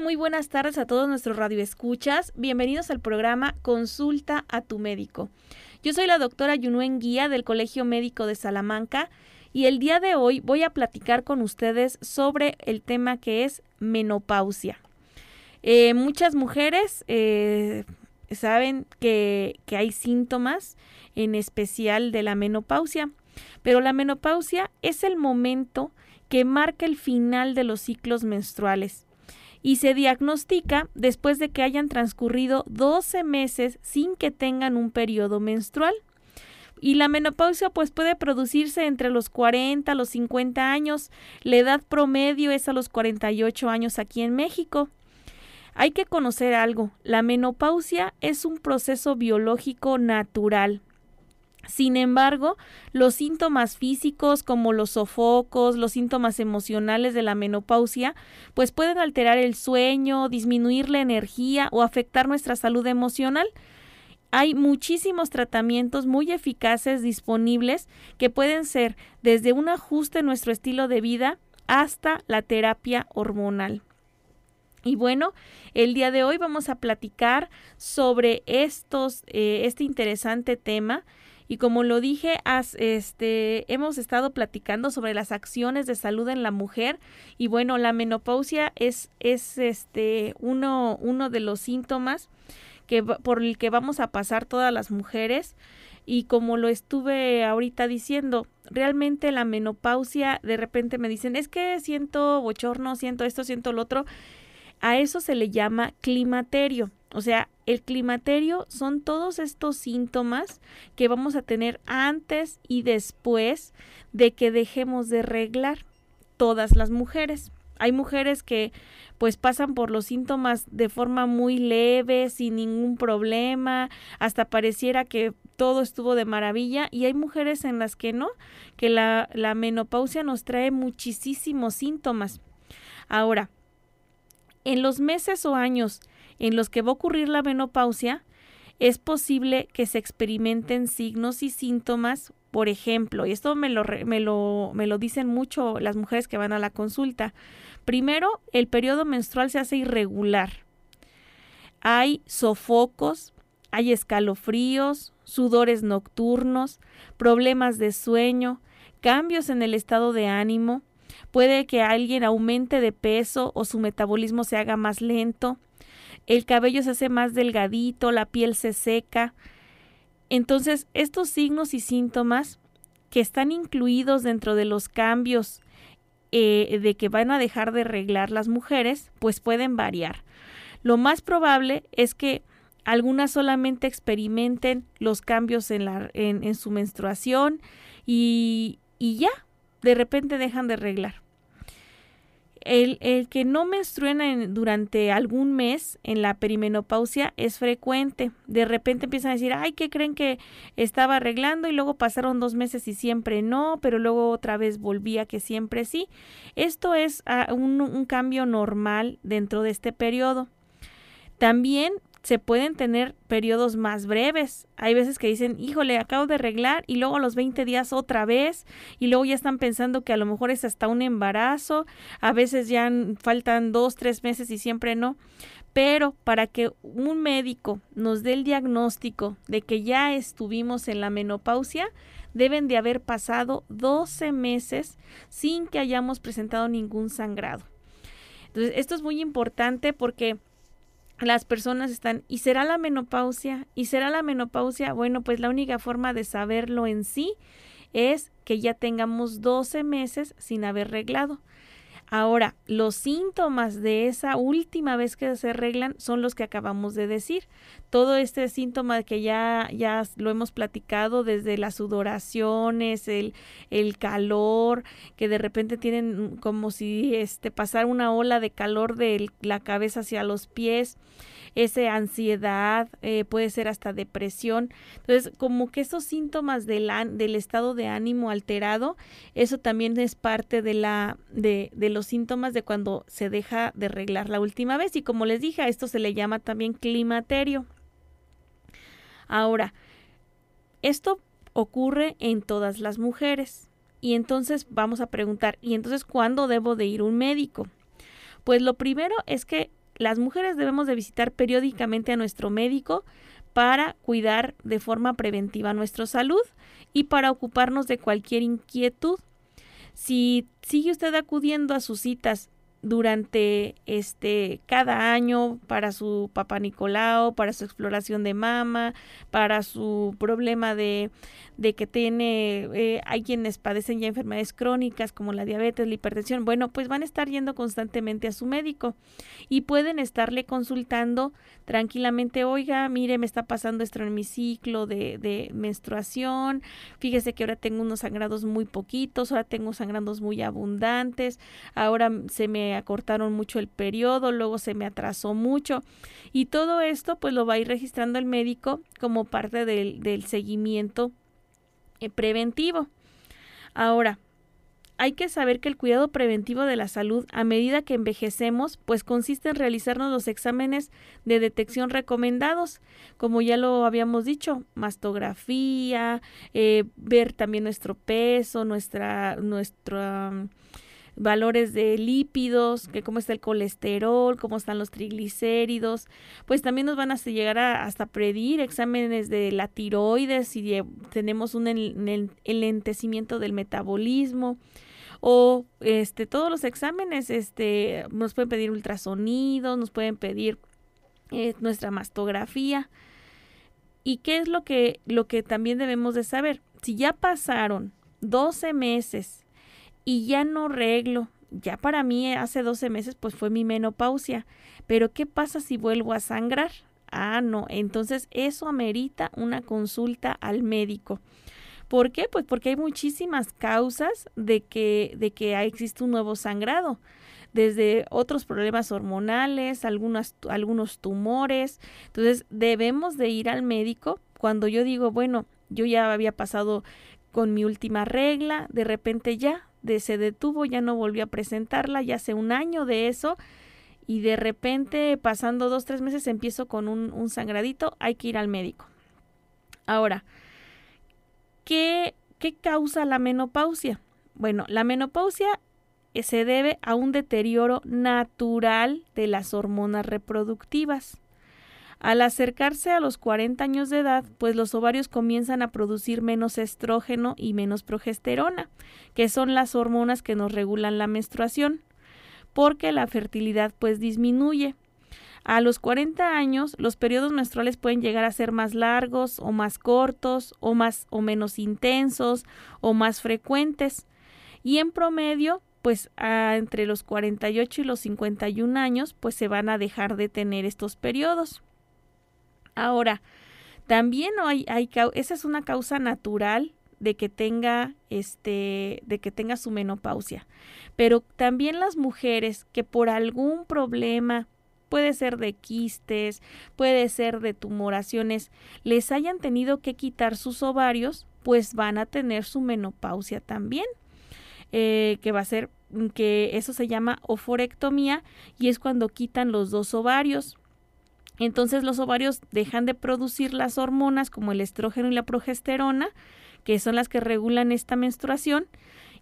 Muy buenas tardes a todos nuestros radioescuchas. Bienvenidos al programa Consulta a tu médico. Yo soy la doctora Yunuen Guía del Colegio Médico de Salamanca y el día de hoy voy a platicar con ustedes sobre el tema que es menopausia. Eh, muchas mujeres eh, saben que hay síntomas, en especial de la menopausia, pero la menopausia es el momento que marca el final de los ciclos menstruales y se diagnostica después de que hayan transcurrido 12 meses sin que tengan un periodo menstrual. Y la menopausia pues puede producirse entre los 40 a los 50 años. La edad promedio es a los 48 años aquí en México. Hay que conocer algo. La menopausia es un proceso biológico natural. Sin embargo, los síntomas físicos como los sofocos, los síntomas emocionales de la menopausia, pues pueden alterar el sueño, disminuir la energía o afectar nuestra salud emocional. Hay muchísimos tratamientos muy eficaces disponibles que pueden ser desde un ajuste en nuestro estilo de vida hasta la terapia hormonal. Y bueno, el día de hoy vamos a platicar sobre estos, eh, este interesante tema y como lo dije, este, hemos estado platicando sobre las acciones de salud en la mujer y bueno, la menopausia es, es este, uno, uno de los síntomas que, por el que vamos a pasar todas las mujeres y como lo estuve ahorita diciendo, realmente la menopausia de repente me dicen, es que siento bochorno, siento esto, siento lo otro. A eso se le llama climaterio. O sea, el climaterio son todos estos síntomas que vamos a tener antes y después de que dejemos de reglar todas las mujeres. Hay mujeres que pues pasan por los síntomas de forma muy leve, sin ningún problema, hasta pareciera que todo estuvo de maravilla y hay mujeres en las que no, que la, la menopausia nos trae muchísimos síntomas. Ahora, en los meses o años en los que va a ocurrir la menopausia, es posible que se experimenten signos y síntomas, por ejemplo, y esto me lo, me lo, me lo dicen mucho las mujeres que van a la consulta. Primero, el periodo menstrual se hace irregular. Hay sofocos, hay escalofríos, sudores nocturnos, problemas de sueño, cambios en el estado de ánimo, puede que alguien aumente de peso o su metabolismo se haga más lento, el cabello se hace más delgadito, la piel se seca. Entonces, estos signos y síntomas que están incluidos dentro de los cambios eh, de que van a dejar de arreglar las mujeres, pues pueden variar. Lo más probable es que algunas solamente experimenten los cambios en, la, en, su menstruación y, y ya, de repente dejan de arreglar. El, el, que no menstruen durante algún mes en la perimenopausia es frecuente. De repente empiezan a decir, ay, ¿qué creen que estaba arreglando? Y luego pasaron dos meses y siempre no, pero luego otra vez volvía que siempre sí. Esto es ah, un, un cambio normal dentro de este periodo. También se pueden tener periodos más breves. Hay veces que dicen, híjole, acabo de arreglar y luego a los 20 días otra vez y luego ya están pensando que a lo mejor es hasta un embarazo. A veces ya faltan dos, tres meses y siempre no. Pero para que un médico nos dé el diagnóstico de que ya estuvimos en la menopausia, deben de haber pasado 12 meses sin que hayamos presentado ningún sangrado. Entonces, esto es muy importante porque las personas están, ¿y será la menopausia? ¿Y será la menopausia? Bueno, pues la única forma de saberlo en sí es que ya tengamos 12 meses sin haber reglado. Ahora, los síntomas de esa última vez que se arreglan son los que acabamos de decir. Todo este síntoma que ya, ya lo hemos platicado desde las sudoraciones, el, el calor, que de repente tienen como si este, pasar una ola de calor de la cabeza hacia los pies esa ansiedad, eh, puede ser hasta depresión. Entonces, como que esos síntomas del, del estado de ánimo alterado, eso también es parte de, la, de, de los síntomas de cuando se deja de arreglar la última vez. Y como les dije, a esto se le llama también climaterio. Ahora, esto ocurre en todas las mujeres. Y entonces vamos a preguntar, ¿y entonces cuándo debo de ir a un médico? Pues lo primero es que las mujeres debemos de visitar periódicamente a nuestro médico para cuidar de forma preventiva nuestra salud y para ocuparnos de cualquier inquietud. Si sigue usted acudiendo a sus citas durante este cada año para su papá Nicolau, para su exploración de mama, para su problema de, de que tiene, eh, hay quienes padecen ya enfermedades crónicas como la diabetes, la hipertensión, bueno, pues van a estar yendo constantemente a su médico y pueden estarle consultando tranquilamente, oiga, mire, me está pasando esto en mi ciclo de, de menstruación, fíjese que ahora tengo unos sangrados muy poquitos, ahora tengo sangrados muy abundantes, ahora se me acortaron mucho el periodo, luego se me atrasó mucho y todo esto pues lo va a ir registrando el médico como parte del, seguimiento eh, preventivo. Ahora, hay que saber que el cuidado preventivo de la salud a medida que envejecemos, pues consiste en realizarnos los exámenes de detección recomendados, como ya lo habíamos dicho, mastografía, eh, ver también nuestro peso, nuestra, nuestra valores de lípidos, que cómo está el colesterol, cómo están los triglicéridos, pues también nos van a llegar a, hasta pedir exámenes de la tiroides si tenemos un enlentecimiento del metabolismo o este todos los exámenes este nos pueden pedir ultrasonidos, nos pueden pedir eh, nuestra mastografía. ¿Y qué es lo que lo que también debemos de saber? Si ya pasaron 12 meses y ya no reglo. Ya para mí hace 12 meses pues fue mi menopausia. Pero ¿qué pasa si vuelvo a sangrar? Ah, no. Entonces eso amerita una consulta al médico. ¿Por qué? Pues porque hay muchísimas causas de que, de que existe un nuevo sangrado desde otros problemas hormonales, algunas, algunos tumores. Entonces debemos de ir al médico cuando yo digo, bueno, yo ya había pasado con mi última regla, de repente ya de se detuvo, ya no volvió a presentarla, ya hace un año de eso, y de repente, pasando dos, tres meses, empiezo con un, un sangradito, hay que ir al médico. Ahora, ¿qué, ¿qué causa la menopausia? Bueno, la menopausia eh, se debe a un deterioro natural de las hormonas reproductivas. Al acercarse a los 40 años de edad, pues los ovarios comienzan a producir menos estrógeno y menos progesterona, que son las hormonas que nos regulan la menstruación, porque la fertilidad pues disminuye. A los 40 años, los periodos menstruales pueden llegar a ser más largos o más cortos o más o menos intensos o más frecuentes. Y en promedio, pues entre los 48 y los 51 años, pues se van a dejar de tener estos periodos. Ahora, también hay, esa es una causa natural de que tenga este de que tenga su menopausia. Pero también las mujeres que por algún problema puede ser de quistes, puede ser de tumoraciones, les hayan tenido que quitar sus ovarios, pues van a tener su menopausia también. Eh, que va a ser que eso se llama oforectomía y es cuando quitan los dos ovarios entonces los ovarios dejan de producir las hormonas como el estrógeno y la progesterona, que son las que regulan esta menstruación,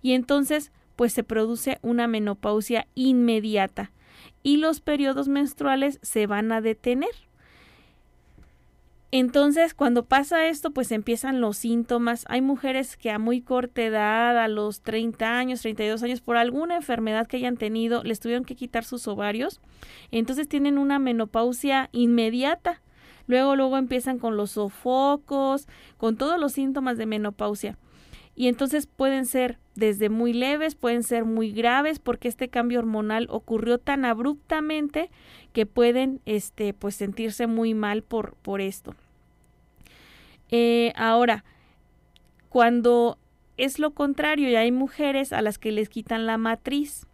y entonces pues se produce una menopausia inmediata y los periodos menstruales se van a detener. Entonces, cuando pasa esto, pues empiezan los síntomas. Hay mujeres que a muy corta edad, a los 30 años, 32 años, por alguna enfermedad que hayan tenido, les tuvieron que quitar sus ovarios. Entonces tienen una menopausia inmediata. Luego, luego empiezan con los sofocos, con todos los síntomas de menopausia. Y entonces pueden ser desde muy leves, pueden ser muy graves, porque este cambio hormonal ocurrió tan abruptamente que pueden este, pues, sentirse muy mal por, por esto. Eh, ahora, cuando es lo contrario y hay mujeres a las que les quitan la matriz,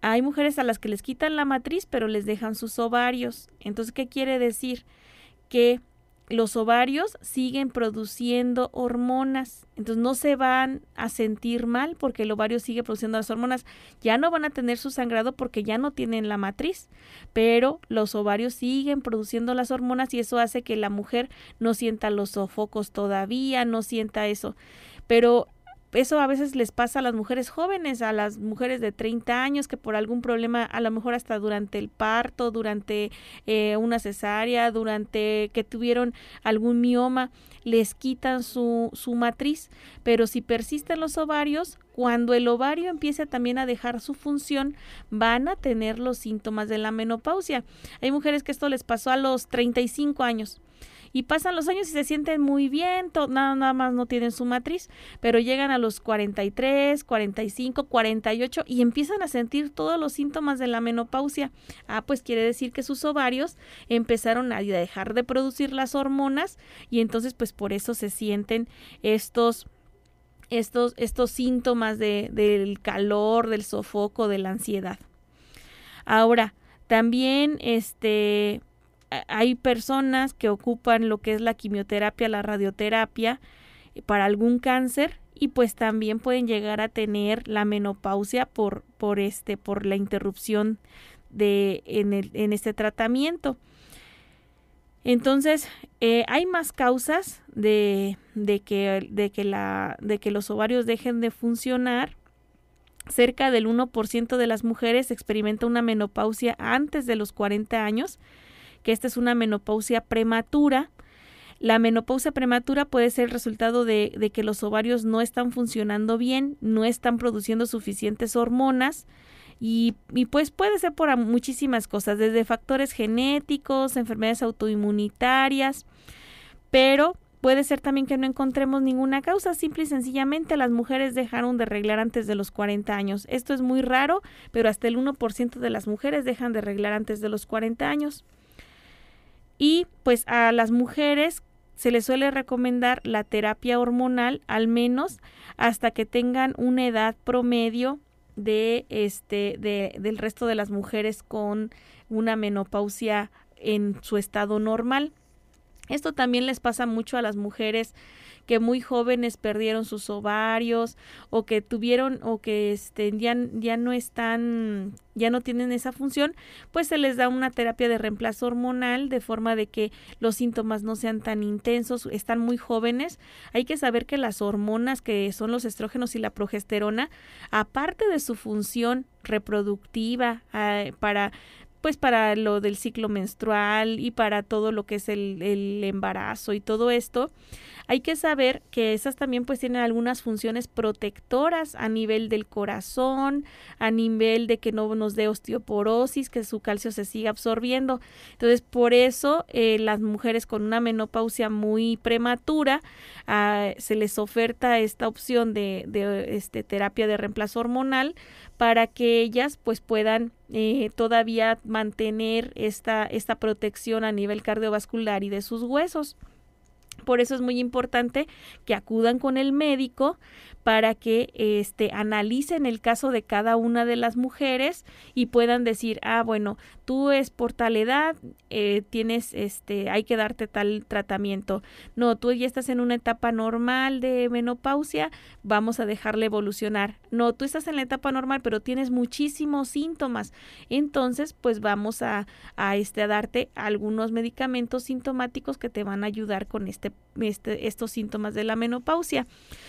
hay mujeres a las que les quitan la matriz pero les dejan sus ovarios. Entonces, ¿qué quiere decir? Que los ovarios siguen produciendo hormonas, entonces no se van a sentir mal porque el ovario sigue produciendo las hormonas, ya no van a tener su sangrado porque ya no tienen la matriz, pero los ovarios siguen produciendo las hormonas y eso hace que la mujer no sienta los sofocos todavía, no sienta eso. Pero eso a veces les pasa a las mujeres jóvenes, a las mujeres de 30 años que por algún problema, a lo mejor hasta durante el parto, durante eh, una cesárea, durante que tuvieron algún mioma, les quitan su, su matriz. Pero si persisten los ovarios, cuando el ovario empiece también a dejar su función, van a tener los síntomas de la menopausia. Hay mujeres que esto les pasó a los 35 años y pasan los años y se sienten muy bien, nada, nada más no tienen su matriz, pero llegan a los 43, 45, 48 y empiezan a sentir todos los síntomas de la menopausia. Ah, pues quiere decir que sus ovarios empezaron a dejar de producir las hormonas y entonces pues por eso se sienten estos estos, estos síntomas de, del calor, del sofoco, de la ansiedad. Ahora, también este, hay personas que ocupan lo que es la quimioterapia, la radioterapia eh, para algún cáncer y pues también pueden llegar a tener la menopausia por, por este, por la interrupción de, en, el, en este tratamiento. Entonces, eh, hay más causas de, de, que, de, que la, de que los ovarios dejen de funcionar. Cerca del 1% de las mujeres experimenta una menopausia antes de los 40 años que esta es una menopausia prematura. La menopausia prematura puede ser el resultado de, que los ovarios no están funcionando bien, no están produciendo suficientes hormonas y, y, pues puede ser por muchísimas cosas, desde factores genéticos, enfermedades autoinmunitarias, pero puede ser también que no encontremos ninguna causa, simple y sencillamente las mujeres dejaron de arreglar antes de los 40 años. Esto es muy raro, pero hasta el 1% de las mujeres dejan de arreglar antes de los 40 años. Y pues a las mujeres se les suele recomendar la terapia hormonal al menos hasta que tengan una edad promedio de este de, del resto de las mujeres con una menopausia en su estado normal. Esto también les pasa mucho a las mujeres que muy jóvenes perdieron sus ovarios o que tuvieron o que este, ya, ya no están, ya no tienen esa función, pues se les da una terapia de reemplazo hormonal de forma de que los síntomas no sean tan intensos, están muy jóvenes. Hay que saber que las hormonas que son los estrógenos y la progesterona, aparte de su función reproductiva ah, para pues para lo del ciclo menstrual y para todo lo que es el, el embarazo y todo esto, hay que saber que esas también pues tienen algunas funciones protectoras a nivel del corazón, a nivel de que no nos dé osteoporosis, que su calcio se siga absorbiendo. Entonces, por eso eh, las mujeres con una menopausia muy prematura ah, se les oferta esta opción de, de este, terapia de reemplazo hormonal para que ellas pues puedan eh, todavía mantener esta, esta protección a nivel cardiovascular y de sus huesos. Por eso es muy importante que acudan con el médico para que este analicen el caso de cada una de las mujeres y puedan decir, ah, bueno, tú es por tal edad, eh, tienes, este, hay que darte tal tratamiento. No, tú ya estás en una etapa normal de menopausia, vamos a dejarle evolucionar. No, tú estás en la etapa normal, pero tienes muchísimos síntomas. Entonces, pues vamos a, a, este, a darte algunos medicamentos sintomáticos que te van a ayudar con este, este, estos síntomas de la menopausia.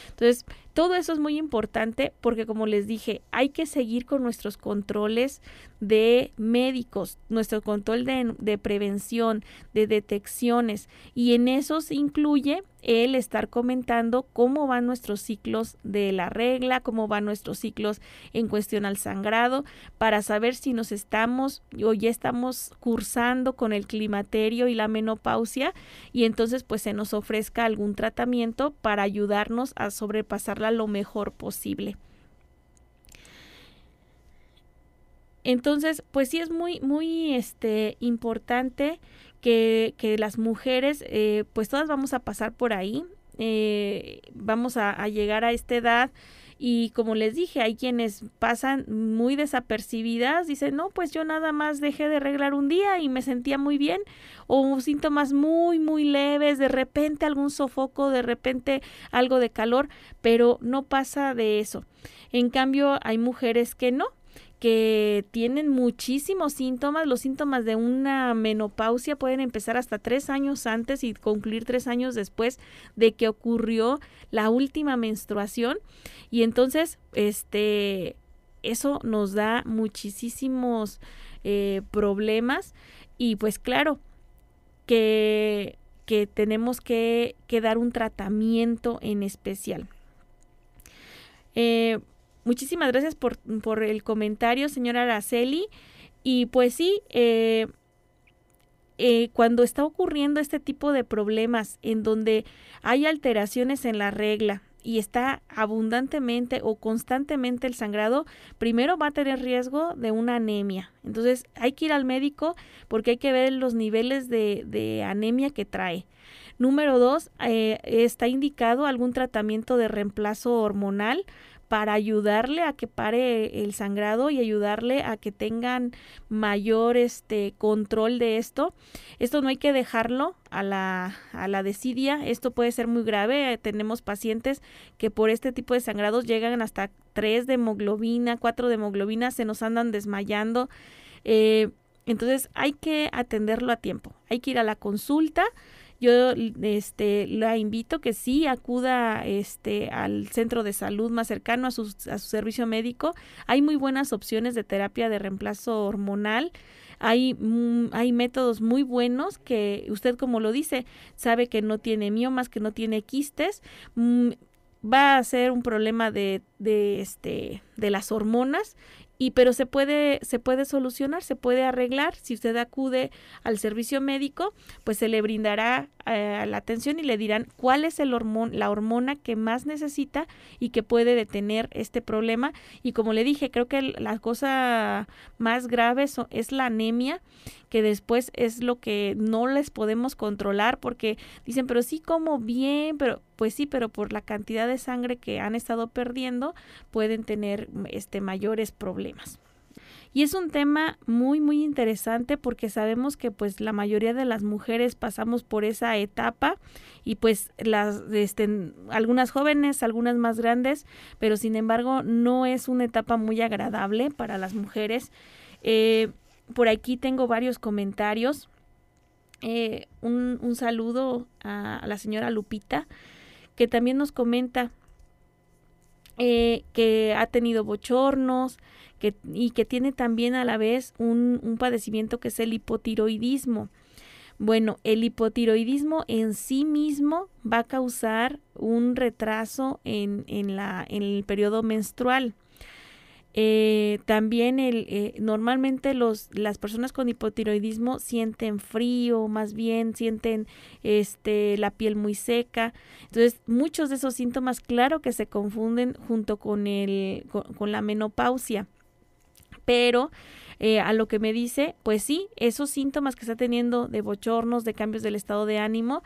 Entonces, todo eso es muy importante porque, como les dije, hay que seguir con nuestros controles de médicos, nuestro control de, prevención, de detecciones, y en eso se incluye el estar comentando cómo van nuestros ciclos de la regla, cómo van nuestros ciclos en cuestión al sangrado, para saber si nos estamos o ya estamos cursando con el climaterio y la menopausia y entonces pues se nos ofrezca algún tratamiento para ayudarnos a sobrepasarla lo mejor posible. Entonces, pues sí es muy, muy este, importante que, que las mujeres, eh, pues todas vamos a pasar por ahí, eh, vamos a, a, llegar a esta edad y como les dije, hay quienes pasan muy desapercibidas, dicen, no, pues yo nada más dejé de arreglar un día y me sentía muy bien, o síntomas muy, muy leves, de repente algún sofoco, de repente algo de calor, pero no pasa de eso. En cambio, hay mujeres que no, que tienen muchísimos síntomas. Los síntomas de una menopausia pueden empezar hasta tres años antes y concluir tres años después de que ocurrió la última menstruación. Y entonces, este, eso nos da muchísimos eh, problemas. Y pues claro, que, que tenemos que, dar un tratamiento en especial. Eh, Muchísimas gracias por, por el comentario, señora Araceli. Y pues sí, eh, eh, cuando está ocurriendo este tipo de problemas en donde hay alteraciones en la regla y está abundantemente o constantemente el sangrado, primero va a tener riesgo de una anemia. Entonces hay que ir al médico porque hay que ver los niveles de, de anemia que trae. Número dos, eh, está indicado algún tratamiento de reemplazo hormonal para ayudarle a que pare el sangrado y ayudarle a que tengan mayor este control de esto. Esto no hay que dejarlo a la, a la desidia, esto puede ser muy grave. Tenemos pacientes que por este tipo de sangrados llegan hasta 3 de hemoglobina, 4 de hemoglobina, se nos andan desmayando. Eh, entonces hay que atenderlo a tiempo, hay que ir a la consulta yo este, la invito que sí acuda este, al centro de salud más cercano a su, a su servicio médico. Hay muy buenas opciones de terapia de reemplazo hormonal. Hay, mm, hay métodos muy buenos que usted, como lo dice, sabe que no tiene miomas, que no tiene quistes. Mm, va a ser un problema de, de, este, de las hormonas y pero se puede se puede solucionar, se puede arreglar. Si usted acude al servicio médico, pues se le brindará eh, la atención y le dirán cuál es el hormón, la hormona que más necesita y que puede detener este problema. Y como le dije, creo que la cosa más grave es la anemia que después es lo que no les podemos controlar porque dicen, pero sí como bien, pero pues sí, pero por la cantidad de sangre que han estado perdiendo pueden tener este mayores problemas. Y es un tema muy muy interesante porque sabemos que pues la mayoría de las mujeres pasamos por esa etapa y pues las este, algunas jóvenes, algunas más grandes, pero sin embargo no es una etapa muy agradable para las mujeres. Eh, por aquí tengo varios comentarios. Eh, un, un, saludo a, la señora Lupita, que también nos comenta eh, que ha tenido bochornos que, y que tiene también a la vez un, un padecimiento que es el hipotiroidismo. Bueno, el hipotiroidismo en sí mismo va a causar un retraso en, en, la, en el periodo menstrual. Eh, también el, eh, normalmente los, las personas con hipotiroidismo sienten frío, más bien sienten este, la piel muy seca. Entonces, muchos de esos síntomas, claro que se confunden junto con, el, con, la menopausia. Pero eh, a lo que me dice, pues sí, esos síntomas que está teniendo de bochornos, de cambios del estado de ánimo,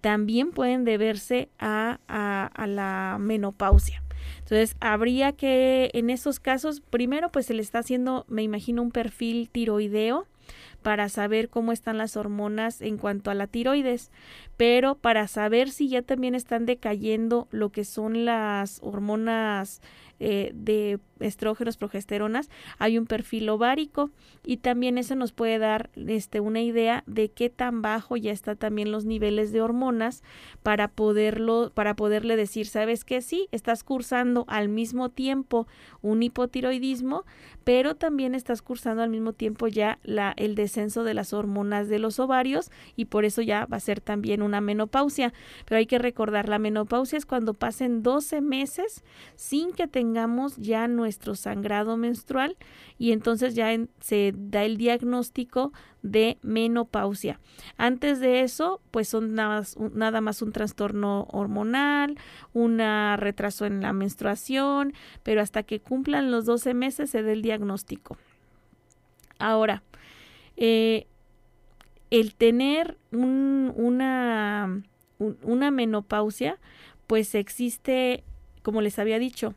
también pueden deberse a, a, a la menopausia. Entonces, habría que, en esos casos, primero, pues se le está haciendo, me imagino, un perfil tiroideo para saber cómo están las hormonas en cuanto a la tiroides, pero para saber si ya también están decayendo lo que son las hormonas eh, de estrógenos, progesteronas, hay un perfil ovárico y también eso nos puede dar este, una idea de qué tan bajo ya está también los niveles de hormonas para poderlo, para poderle decir, sabes que sí, estás cursando al mismo tiempo un hipotiroidismo, pero también estás cursando al mismo tiempo ya la, el descenso de las hormonas de los ovarios y por eso ya va a ser también una menopausia. Pero hay que recordar, la menopausia es cuando pasen 12 meses sin que tengamos tengamos ya nuestro sangrado menstrual y entonces ya se da el diagnóstico de menopausia. Antes de eso, pues son nada más, nada más un trastorno hormonal, un retraso en la menstruación, pero hasta que cumplan los 12 meses se da el diagnóstico. Ahora, eh, el tener una, una menopausia, pues existe, como les había dicho,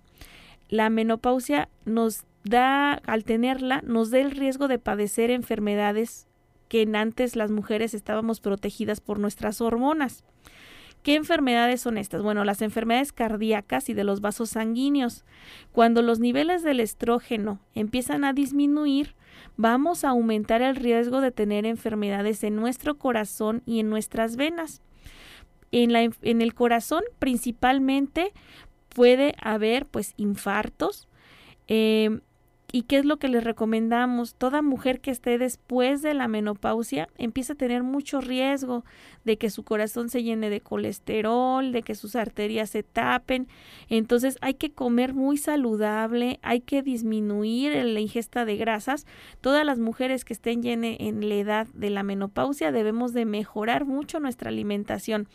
la menopausia nos da, al tenerla, nos da el riesgo de padecer enfermedades que antes las mujeres estábamos protegidas por nuestras hormonas. ¿Qué enfermedades son estas? Bueno, las enfermedades cardíacas y de los vasos sanguíneos. Cuando los niveles del estrógeno empiezan a disminuir, vamos a aumentar el riesgo de tener enfermedades en nuestro corazón y en nuestras venas. En, la, en el corazón principalmente puede haber pues infartos, eh, ¿Y qué es lo que les recomendamos? Toda mujer que esté después de la menopausia empieza a tener mucho riesgo de que su corazón se llene de colesterol, de que sus arterias se tapen. Entonces hay que comer muy saludable, hay que disminuir la ingesta de grasas. Todas las mujeres que estén en la edad de la menopausia debemos de mejorar mucho nuestra alimentación.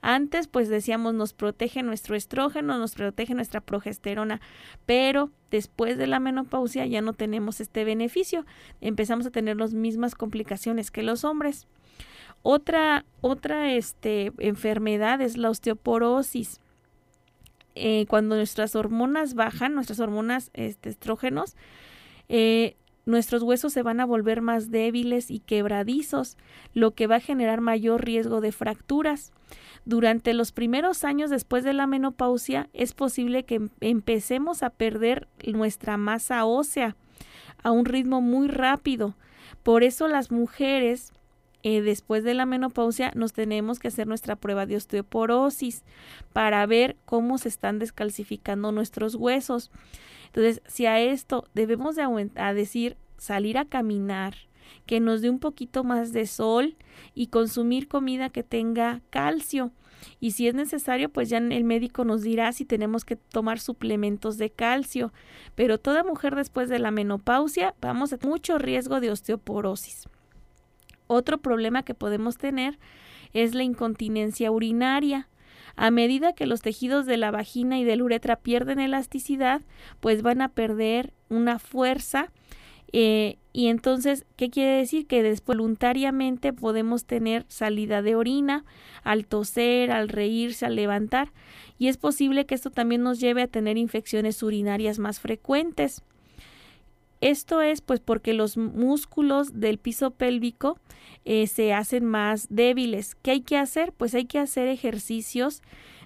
Antes, pues decíamos, nos protege nuestro estrógeno, nos protege nuestra progesterona, pero después de la menopausia ya no tenemos este beneficio. Empezamos a tener las mismas complicaciones que los hombres. Otra, otra este, enfermedad es la osteoporosis. Eh, cuando nuestras hormonas bajan, nuestras hormonas este, estrógenos, eh, nuestros huesos se van a volver más débiles y quebradizos, lo que va a generar mayor riesgo de fracturas. Durante los primeros años después de la menopausia es posible que em-, empecemos a perder nuestra masa ósea a un ritmo muy rápido. Por eso las mujeres eh, después de la menopausia nos tenemos que hacer nuestra prueba de osteoporosis para ver cómo se están descalcificando nuestros huesos. Entonces, si a esto debemos de a decir salir a caminar, que nos dé un poquito más de sol y consumir comida que tenga calcio. Y si es necesario, pues ya el médico nos dirá si tenemos que tomar suplementos de calcio. Pero toda mujer después de la menopausia vamos a mucho riesgo de osteoporosis. Otro problema que podemos tener es la incontinencia urinaria. A medida que los tejidos de la vagina y de la uretra pierden elasticidad, pues van a perder una fuerza eh, y entonces, ¿qué quiere decir? Que después voluntariamente podemos tener salida de orina al toser, al reírse, al levantar. Y es posible que esto también nos lleve a tener infecciones urinarias más frecuentes. Esto es pues porque los músculos del piso pélvico eh, se hacen más débiles. ¿Qué hay que hacer? Pues hay que hacer ejercicios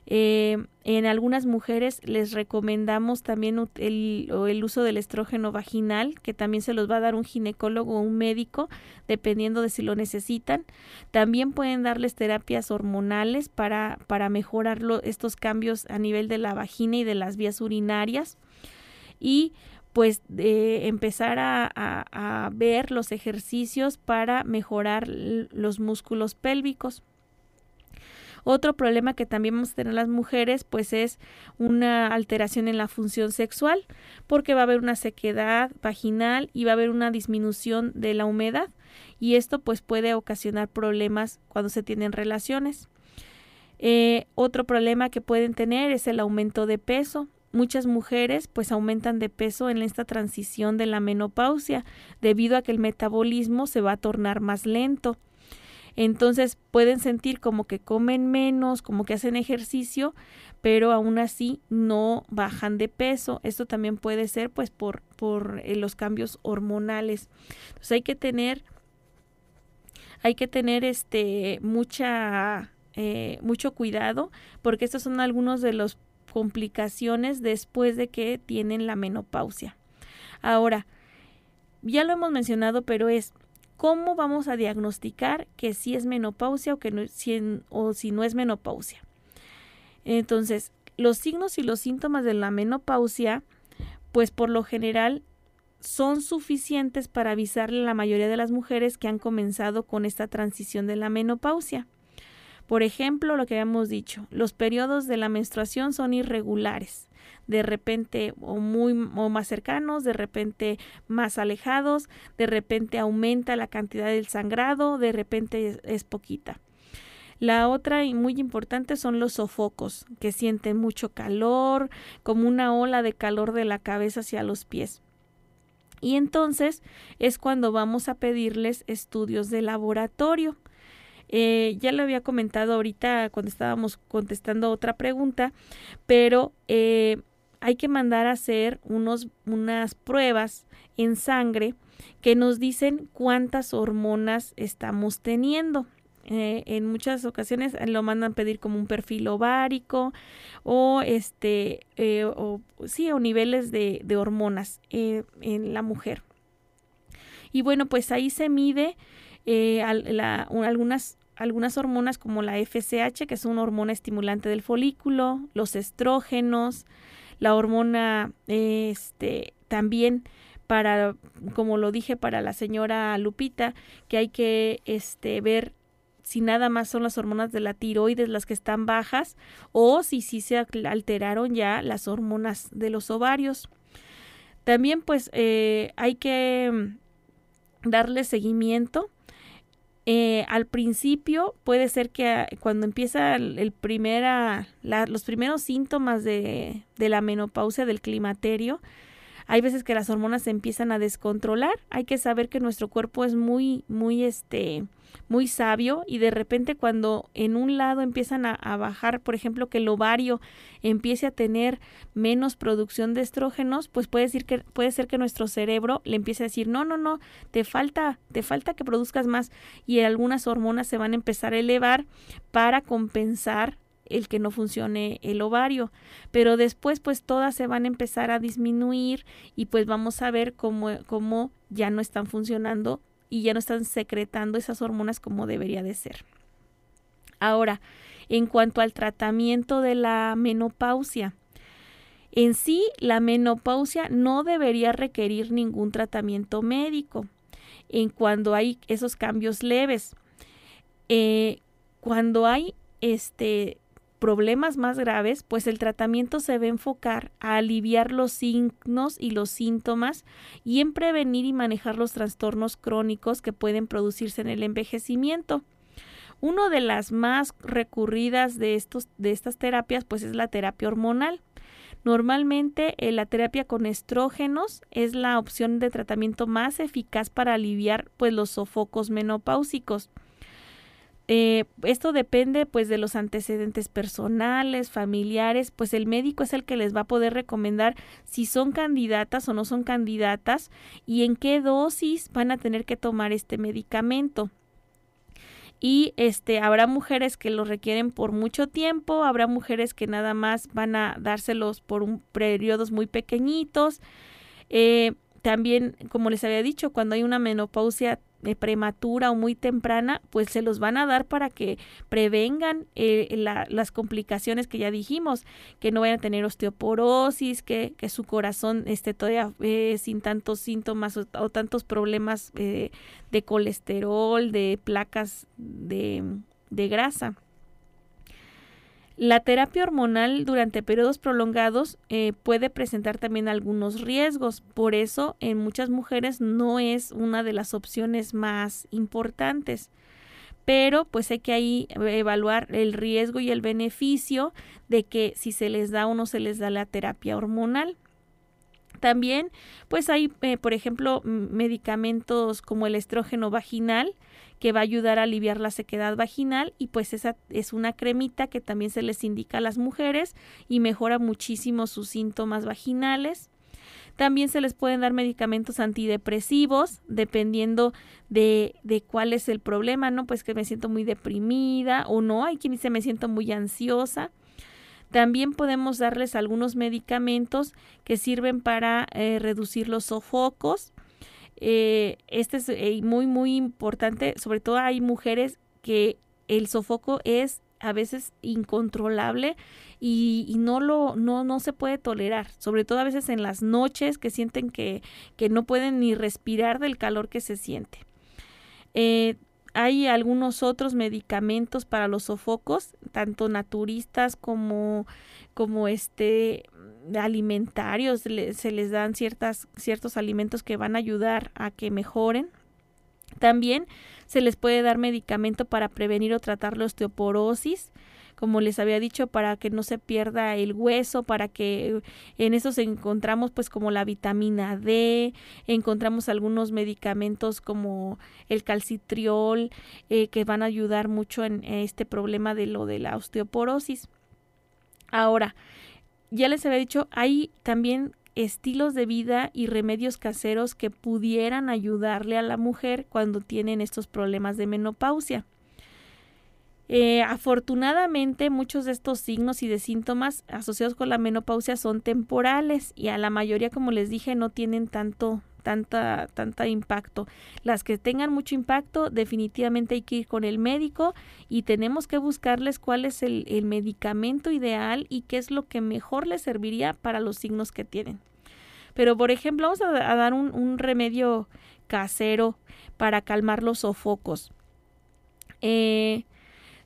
eh, en algunas mujeres les recomendamos también el, uso del estrógeno vaginal, que también se los va a dar un ginecólogo o un médico, dependiendo de si lo necesitan. También pueden darles terapias hormonales para, para mejorar estos cambios a nivel de la vagina y de las vías urinarias. Y pues empezar a, a ver los ejercicios para mejorar los músculos pélvicos. Otro problema que también vamos a tener las mujeres, pues es una alteración en la función sexual, porque va a haber una sequedad vaginal y va a haber una disminución de la humedad, y esto pues puede ocasionar problemas cuando se tienen relaciones. Eh, otro problema que pueden tener es el aumento de peso. Muchas mujeres pues aumentan de peso en esta transición de la menopausia debido a que el metabolismo se va a tornar más lento. Entonces pueden sentir como que comen menos, como que hacen ejercicio, pero aún así no bajan de peso. Esto también puede ser pues por, por eh, los cambios hormonales. Entonces hay que tener, hay que tener este mucha, eh, mucho cuidado porque estos son algunos de las complicaciones después de que tienen la menopausia. Ahora, ya lo hemos mencionado, pero es ¿Cómo vamos a diagnosticar que si es menopausia o, que o si no es menopausia? Entonces, los signos y los síntomas de la menopausia, pues por lo general son suficientes para avisarle a la mayoría de las mujeres que han comenzado con esta transición de la menopausia. Por ejemplo, lo que habíamos dicho, los periodos de la menstruación son irregulares de repente o muy o más cercanos, de repente más alejados, de repente aumenta la cantidad del sangrado, de repente es, poquita. La otra y muy importante son los sofocos, que sienten mucho calor, como una ola de calor de la cabeza hacia los pies. Y entonces es cuando vamos a pedirles estudios de laboratorio. Eh, ya lo había comentado ahorita cuando estábamos contestando otra pregunta, pero eh, hay que mandar a hacer unos, unas pruebas en sangre que nos dicen cuántas hormonas estamos teniendo. eh, en muchas ocasiones lo mandan pedir como un perfil ovárico o este o sí o niveles de, hormonas en la mujer y bueno pues ahí se mide la, algunas algunas hormonas como la FSH que es una hormona estimulante del folículo los estrógenos la hormona este también para como lo dije para la señora Lupita que hay que este ver si nada más son las hormonas de la tiroides las que están bajas o si sí se alteraron ya las hormonas de los ovarios. También pues eh, hay que mm, darle seguimiento. Eh, al principio puede ser que ah, cuando empieza el, primera, los primeros síntomas de, de la menopausia del climaterio, hay veces que las hormonas se empiezan a descontrolar. Hay que saber que nuestro cuerpo es muy, muy, este, muy sabio y de repente cuando en un lado empiezan a, bajar, por ejemplo, que el ovario empiece a tener menos producción de estrógenos, pues puede decir que puede ser que nuestro cerebro le empiece a decir, "No, no, no, te falta, te falta que produzcas más" y algunas hormonas se van a empezar a elevar para compensar el que no funcione el ovario, pero después pues todas se van a empezar a disminuir y pues vamos a ver cómo, cómo ya no están funcionando y ya no están secretando esas hormonas como debería de ser. Ahora, en cuanto al tratamiento de la menopausia, en sí la menopausia no debería requerir ningún tratamiento médico en cuando hay esos cambios leves. Eh, cuando hay este problemas más graves, pues el tratamiento se va a enfocar a aliviar los signos y los síntomas y en prevenir y manejar los trastornos crónicos que pueden producirse en el envejecimiento. Una de las más recurridas de, estos, de estas terapias pues es la terapia hormonal. Normalmente eh, la terapia con estrógenos es la opción de tratamiento más eficaz para aliviar pues los sofocos menopáusicos. Eh, esto depende pues de los antecedentes personales, familiares, pues el médico es el que les va a poder recomendar si son candidatas o no son candidatas y en qué dosis van a tener que tomar este medicamento. Y este habrá mujeres que lo requieren por mucho tiempo, habrá mujeres que nada más van a dárselos por un periodos muy pequeñitos. Eh, también, como les había dicho, cuando hay una menopausia eh, prematura o muy temprana, pues se los van a dar para que prevengan eh, las complicaciones que ya dijimos, que no vayan a tener osteoporosis, que, que su corazón esté todavía eh, sin tantos síntomas o, tantos problemas de colesterol, de placas de, de grasa. La terapia hormonal durante periodos prolongados eh, puede presentar también algunos riesgos, por eso en muchas mujeres no es una de las opciones más importantes. Pero pues hay que ahí evaluar el riesgo y el beneficio de que si se les da o no se les da la terapia hormonal. También, pues hay, eh, por ejemplo, medicamentos como el estrógeno vaginal, que va a ayudar a aliviar la sequedad vaginal y pues esa es una cremita que también se les indica a las mujeres y mejora muchísimo sus síntomas vaginales. También se les pueden dar medicamentos antidepresivos, dependiendo de, de, cuál es el problema, ¿no? Pues que me siento muy deprimida o no, hay quien dice me siento muy ansiosa. También podemos darles algunos medicamentos que sirven para eh, reducir los sofocos. Eh, este es eh, muy, muy importante. Sobre todo hay mujeres que el sofoco es a veces incontrolable y, no lo no no se puede tolerar sobre todo a veces en las noches que sienten que, que no pueden ni respirar del calor que se siente hay algunos otros medicamentos para los sofocos, tanto naturistas como, como este alimentarios, se les dan ciertas, ciertos alimentos que van a ayudar a que mejoren. También se les puede dar medicamento para prevenir o tratar la osteoporosis como les había dicho, para que no se pierda el hueso, para que en eso encontramos pues como la vitamina D, encontramos algunos medicamentos como el calcitriol, eh, que van a ayudar mucho en este problema de lo de la osteoporosis. Ahora, ya les había dicho, hay también estilos de vida y remedios caseros que pudieran ayudarle a la mujer cuando tienen estos problemas de menopausia. Eh, afortunadamente, muchos de estos signos y de síntomas asociados con la menopausia son temporales y a la mayoría, como les dije, no tienen tanto tanta, tanta impacto. Las que tengan mucho impacto, definitivamente hay que ir con el médico y tenemos que buscarles cuál es el, medicamento ideal y qué es lo que mejor les serviría para los signos que tienen. Pero, por ejemplo, vamos a, dar un, un, remedio casero para calmar los sofocos. Eh,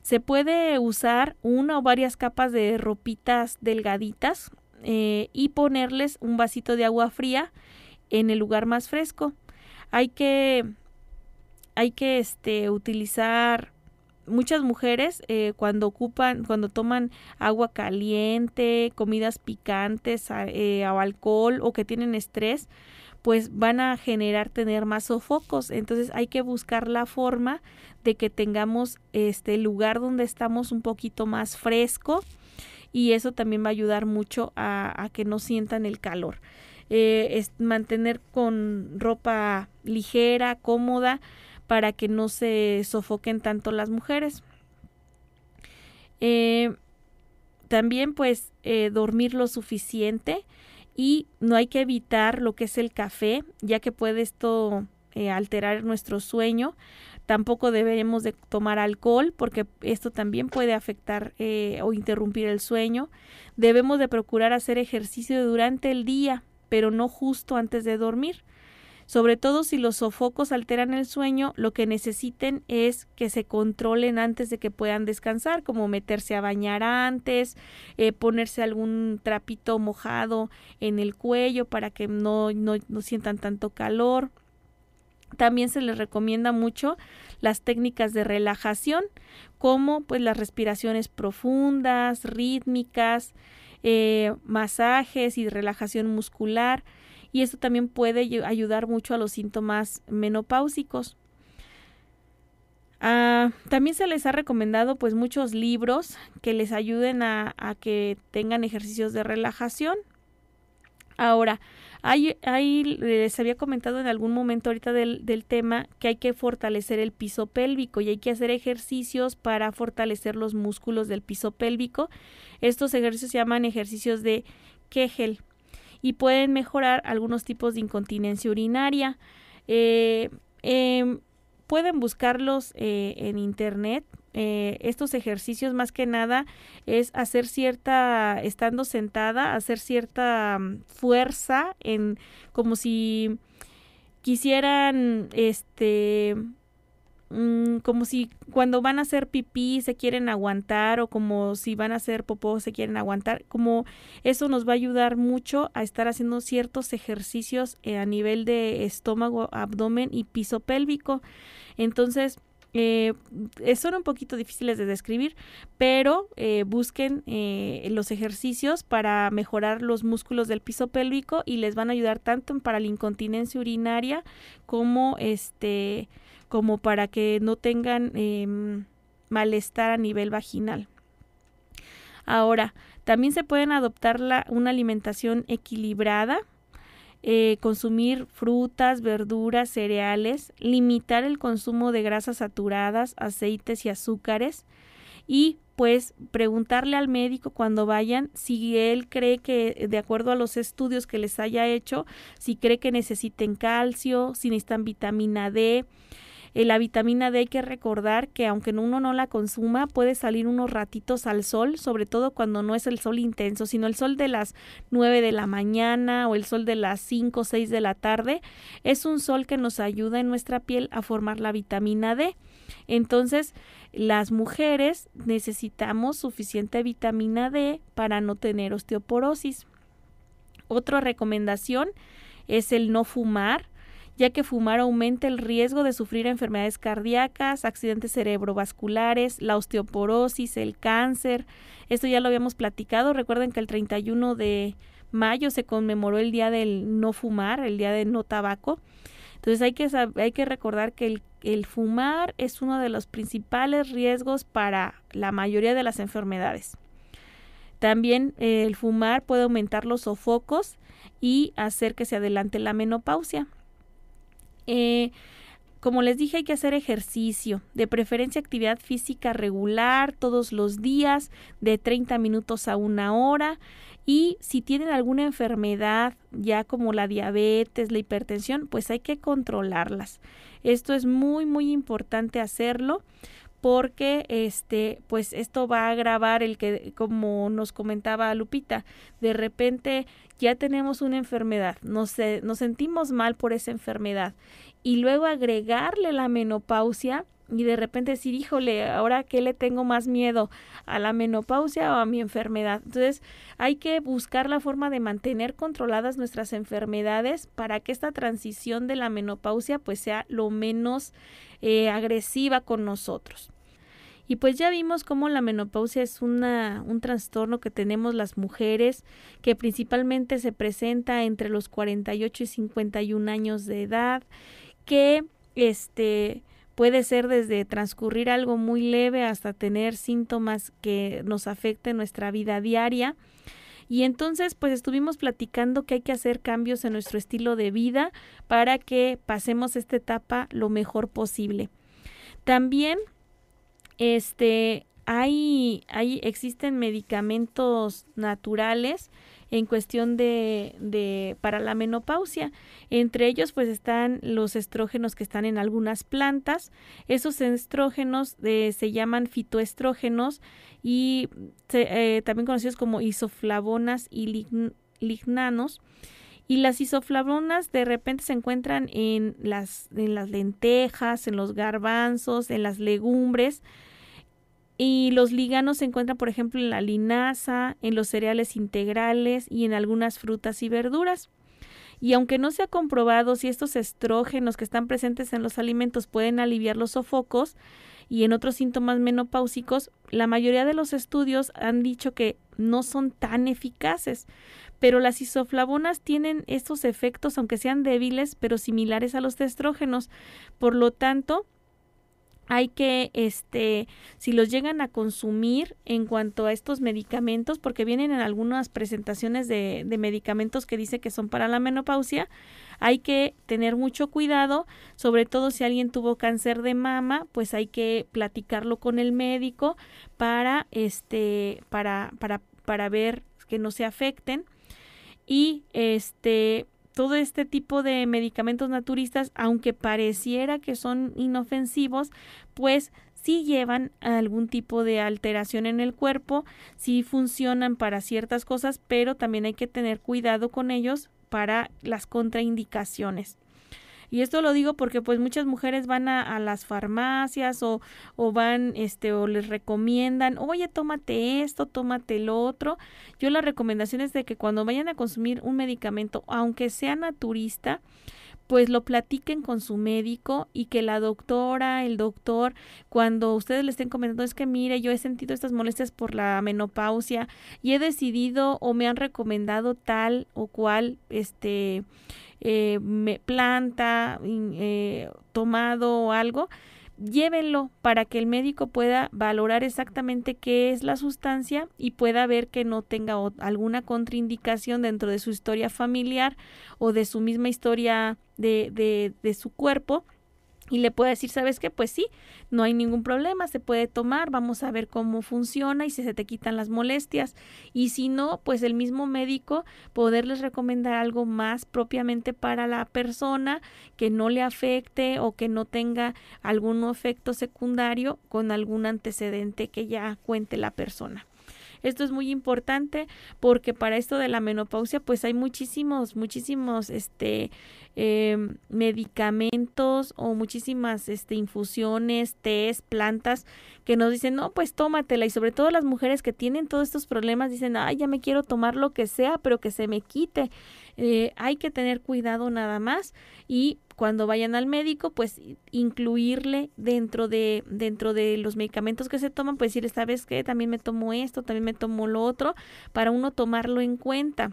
se puede usar una o varias capas de ropitas delgaditas eh, y ponerles un vasito de agua fría en el lugar más fresco. Hay que, hay que este, utilizar muchas mujeres eh, cuando ocupan, cuando toman agua caliente, comidas picantes eh, o alcohol o que tienen estrés, pues van a generar tener más sofocos. Entonces hay que buscar la forma de que tengamos este lugar donde estamos un poquito más fresco y eso también va a ayudar mucho a, que no sientan el calor. Eh, es mantener con ropa ligera, cómoda, para que no se sofoquen tanto las mujeres. Eh, también pues eh, dormir lo suficiente y no hay que evitar lo que es el café, ya que puede esto eh, alterar nuestro sueño. Tampoco debemos de tomar alcohol porque esto también puede afectar eh, o interrumpir el sueño. Debemos de procurar hacer ejercicio durante el día, pero no justo antes de dormir. Sobre todo si los sofocos alteran el sueño, lo que necesiten es que se controlen antes de que puedan descansar, como meterse a bañar antes, eh, ponerse algún trapito mojado en el cuello para que no, no, no sientan tanto calor. También se les recomienda mucho las técnicas de relajación, como pues las respiraciones profundas, rítmicas, eh, masajes y relajación muscular y esto también puede ayudar mucho a los síntomas menopáusicos. Ah, también se les ha recomendado pues muchos libros que les ayuden a, que tengan ejercicios de relajación. Ahora, hay, les había comentado en algún momento ahorita del, del, tema que hay que fortalecer el piso pélvico y hay que hacer ejercicios para fortalecer los músculos del piso pélvico. Estos ejercicios se llaman ejercicios de Kegel y pueden mejorar algunos tipos de incontinencia urinaria. Eh, em, pueden buscarlos eh, en internet. Eh, estos ejercicios más que nada es hacer cierta, estando sentada, hacer cierta mm, fuerza en como si quisieran este Mm, como si cuando van a hacer pipí se quieren aguantar o como si van a hacer popó se quieren aguantar, como eso nos va a ayudar mucho a estar haciendo ciertos ejercicios eh, a nivel de estómago, abdomen y piso pélvico. Entonces, eh, son un poquito difíciles de describir, pero eh, busquen eh, los ejercicios para mejorar los músculos del piso pélvico y les van a ayudar tanto para la incontinencia urinaria como este como para que no tengan em, malestar a nivel vaginal. Ahora, también se pueden adoptar una alimentación equilibrada, eh, consumir frutas, verduras, cereales, limitar el consumo de grasas saturadas, aceites y azúcares y pues preguntarle al médico cuando vayan si él cree que de acuerdo a los estudios que les haya hecho, si cree que necesiten calcio, si necesitan vitamina D, eh, la vitamina D hay que recordar que aunque uno no la consuma, puede salir unos ratitos al sol, sobre todo cuando no es el sol intenso, sino el sol de las 9 de la mañana o el sol de las 5 o 6 de la tarde. Es un sol que nos ayuda en nuestra piel a formar la vitamina D. Entonces, las mujeres necesitamos suficiente vitamina D para no tener osteoporosis. Otra recomendación es el no fumar ya que fumar aumenta el riesgo de sufrir enfermedades cardíacas, accidentes cerebrovasculares, la osteoporosis, el cáncer. Esto ya lo habíamos platicado. Recuerden que el 31 de mayo se conmemoró el día del no fumar, el día del no tabaco. Entonces hay que, hay que recordar que el, fumar es uno de los principales riesgos para la mayoría de las enfermedades. También eh, el fumar puede aumentar los sofocos y hacer que se adelante la menopausia. Eh, como les dije, hay que hacer ejercicio, de preferencia actividad física regular todos los días, de 30 minutos a una hora. Y si tienen alguna enfermedad, ya como la diabetes, la hipertensión, pues hay que controlarlas. Esto es muy, muy importante hacerlo porque este pues esto va a agravar el que como nos comentaba Lupita de repente ya tenemos una enfermedad nos, nos sentimos mal por esa enfermedad y luego agregarle la menopausia y de repente decir, híjole, ahora qué le tengo más miedo, a la menopausia o a mi enfermedad. Entonces hay que buscar la forma de mantener controladas nuestras enfermedades para que esta transición de la menopausia pues sea lo menos eh, agresiva con nosotros. Y pues ya vimos cómo la menopausia es una, un trastorno que tenemos las mujeres, que principalmente se presenta entre los 48 y 51 años de edad, que este puede ser desde transcurrir algo muy leve hasta tener síntomas que nos afecten nuestra vida diaria. Y entonces, pues estuvimos platicando que hay que hacer cambios en nuestro estilo de vida para que pasemos esta etapa lo mejor posible. También este, hay, hay, existen medicamentos naturales en cuestión de, de, para la menopausia. Entre ellos, pues están los estrógenos que están en algunas plantas. Esos estrógenos eh, se llaman fitoestrógenos y eh, también conocidos como isoflavonas y lignanos. Y las isoflavonas de repente se encuentran en las, en las lentejas, en los garbanzos, en las legumbres. Y los liganos se encuentran, por ejemplo, en la linaza, en los cereales integrales y en algunas frutas y verduras. Y aunque no se ha comprobado si estos estrógenos que están presentes en los alimentos pueden aliviar los sofocos y en otros síntomas menopáusicos, la mayoría de los estudios han dicho que no son tan eficaces. Pero las isoflavonas tienen estos efectos, aunque sean débiles, pero similares a los estrógenos. Por lo tanto, hay que, este, si los llegan a consumir en cuanto a estos medicamentos, porque vienen en algunas presentaciones de, medicamentos que dice que son para la menopausia, hay que tener mucho cuidado, sobre todo si alguien tuvo cáncer de mama, pues hay que platicarlo con el médico para, este, para, para, para ver que no se afecten. Y este todo este tipo de medicamentos naturistas, aunque pareciera que son inofensivos, pues sí llevan algún tipo de alteración en el cuerpo, sí funcionan para ciertas cosas, pero también hay que tener cuidado con ellos para las contraindicaciones. Y esto lo digo porque pues muchas mujeres van a, las farmacias o, o, van, este, o les recomiendan, oye, tómate esto, tómate lo otro. Yo la recomendación es de que cuando vayan a consumir un medicamento, aunque sea naturista, pues lo platiquen con su médico y que la doctora, el doctor, cuando ustedes le estén comentando es que mire, yo he sentido estas molestias por la menopausia y he decidido o me han recomendado tal o cual este eh, me planta eh, tomado o algo, llévenlo para que el médico pueda valorar exactamente qué es la sustancia y pueda ver que no tenga alguna contraindicación dentro de su historia familiar o de su misma historia de, de, de su cuerpo y le puede decir, ¿sabes qué? Pues sí, no hay ningún problema, se puede tomar, vamos a ver cómo funciona y si se te quitan las molestias. Y si no, pues el mismo médico poderles recomendar algo más propiamente para la persona que no le afecte o que no tenga algún efecto secundario con algún antecedente que ya cuente la persona. Esto es muy importante porque para esto de la menopausia pues hay muchísimos, muchísimos este, em, medicamentos o muchísimas este, infusiones, tés, plantas que nos dicen, no, pues tómatela y sobre todo las mujeres que tienen todos estos problemas dicen, ay, ya me quiero tomar lo que sea, pero que se me quite. Eh, hay que tener cuidado nada más y cuando vayan al médico, pues incluirle dentro de, dentro de los medicamentos que se toman, pues decirle, ¿sabes qué? También me tomo esto, también me tomo lo otro, para uno tomarlo en cuenta.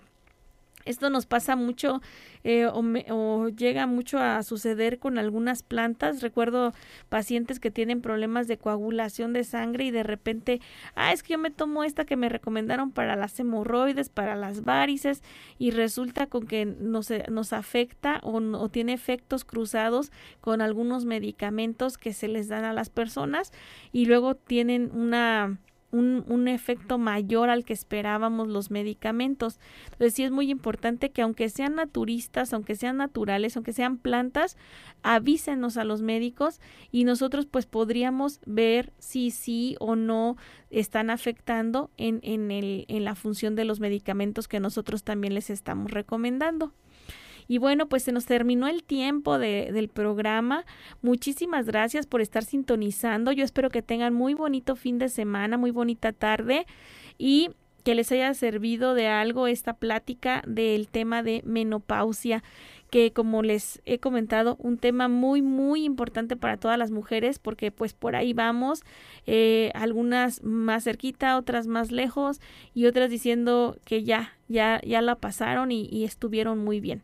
Esto nos pasa mucho eh, o, llega mucho a suceder con algunas plantas. Recuerdo pacientes que tienen problemas de coagulación de sangre y de repente, ah, es que yo me tomo esta que me recomendaron para las hemorroides, para las varices y resulta con que nos, nos afecta o, o tiene efectos cruzados con algunos medicamentos que se les dan a las personas y luego tienen una un, efecto mayor al que esperábamos los medicamentos. Entonces sí es muy importante que aunque sean naturistas, aunque sean naturales, aunque sean plantas, avísenos a los médicos y nosotros pues podríamos ver si sí o no están afectando en, en, el, en la función de los medicamentos que nosotros también les estamos recomendando. Y bueno, pues se nos terminó el tiempo de, del programa. Muchísimas gracias por estar sintonizando. Yo espero que tengan muy bonito fin de semana, muy bonita tarde y que les haya servido de algo esta plática del tema de menopausia que como les he comentado, un tema muy, muy importante para todas las mujeres, porque pues por ahí vamos, eh, algunas más cerquita, otras más lejos, y otras diciendo que ya, ya, ya la pasaron y estuvieron muy bien.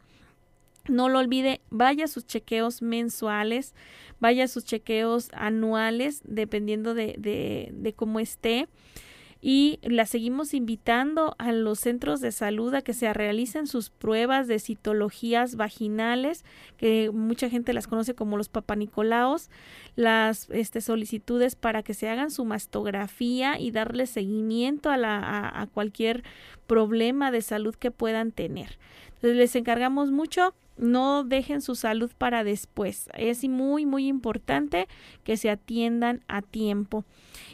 No lo olvide, vaya a sus chequeos mensuales, vaya a sus chequeos anuales, dependiendo de, de, de cómo esté y la seguimos invitando a los centros de salud a que se realicen sus pruebas de citologías vaginales, que mucha gente las conoce como los papanicolaos, las este, solicitudes para que se hagan su mastografía y darle seguimiento a, la, a, a cualquier problema de salud que puedan tener. Les encargamos mucho no dejen su salud para después. Es muy, muy importante que se atiendan a tiempo.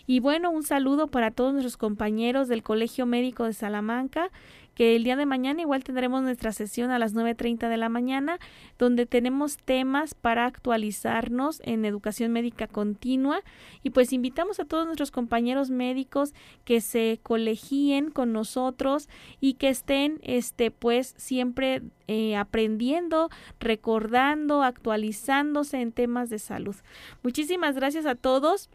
Y bueno, un saludo para todos nuestros compañeros del Colegio Médico de Salamanca que el día de mañana igual tendremos nuestra sesión a las 9.30 de la mañana, donde tenemos temas para actualizarnos en educación médica continua y pues invitamos a todos nuestros compañeros médicos que se colegien con nosotros y que estén este pues siempre eh, aprendiendo, recordando, actualizándose en temas de salud. Muchísimas gracias a todos.